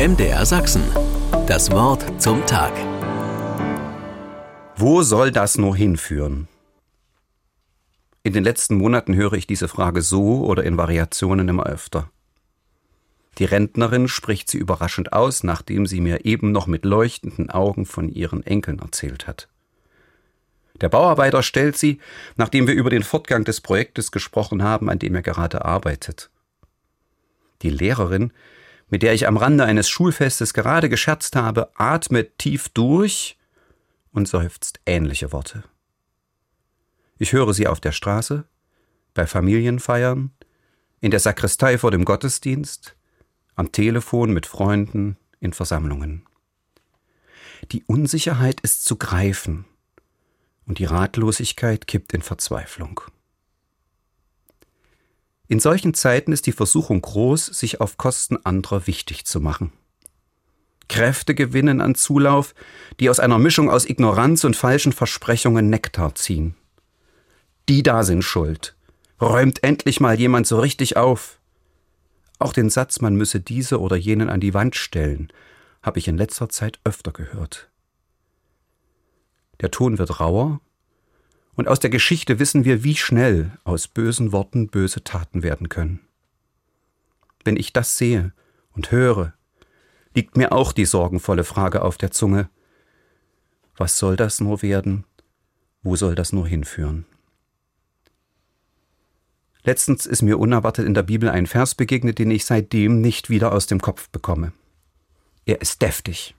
MDR Sachsen. Das Wort zum Tag. Wo soll das nur hinführen? In den letzten Monaten höre ich diese Frage so oder in Variationen immer öfter. Die Rentnerin spricht sie überraschend aus, nachdem sie mir eben noch mit leuchtenden Augen von ihren Enkeln erzählt hat. Der Bauarbeiter stellt sie, nachdem wir über den Fortgang des Projektes gesprochen haben, an dem er gerade arbeitet. Die Lehrerin, mit der ich am Rande eines Schulfestes gerade gescherzt habe, atmet tief durch und seufzt ähnliche Worte. Ich höre sie auf der Straße, bei Familienfeiern, in der Sakristei vor dem Gottesdienst, am Telefon mit Freunden, in Versammlungen. Die Unsicherheit ist zu greifen und die Ratlosigkeit kippt in Verzweiflung. In solchen Zeiten ist die Versuchung groß, sich auf Kosten anderer wichtig zu machen. Kräfte gewinnen an Zulauf, die aus einer Mischung aus Ignoranz und falschen Versprechungen Nektar ziehen. Die da sind schuld. Räumt endlich mal jemand so richtig auf. Auch den Satz, man müsse diese oder jenen an die Wand stellen, habe ich in letzter Zeit öfter gehört. Der Ton wird rauer, und aus der Geschichte wissen wir, wie schnell aus bösen Worten böse Taten werden können. Wenn ich das sehe und höre, liegt mir auch die sorgenvolle Frage auf der Zunge, was soll das nur werden? Wo soll das nur hinführen? Letztens ist mir unerwartet in der Bibel ein Vers begegnet, den ich seitdem nicht wieder aus dem Kopf bekomme. Er ist deftig.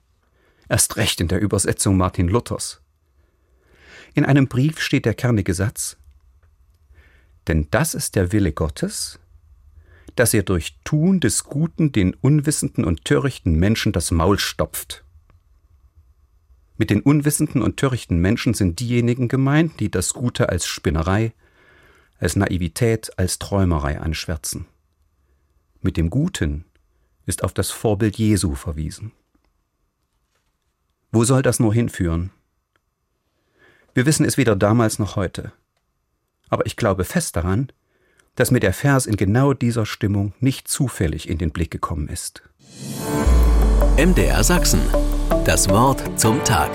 Erst recht in der Übersetzung Martin Luthers. In einem Brief steht der kernige Satz, denn das ist der Wille Gottes, dass er durch Tun des Guten den unwissenden und törichten Menschen das Maul stopft. Mit den unwissenden und törichten Menschen sind diejenigen gemeint, die das Gute als Spinnerei, als Naivität, als Träumerei anschwärzen. Mit dem Guten ist auf das Vorbild Jesu verwiesen. Wo soll das nur hinführen? Wir wissen es weder damals noch heute. Aber ich glaube fest daran, dass mir der Vers in genau dieser Stimmung nicht zufällig in den Blick gekommen ist. MDR Sachsen. Das Wort zum Tag.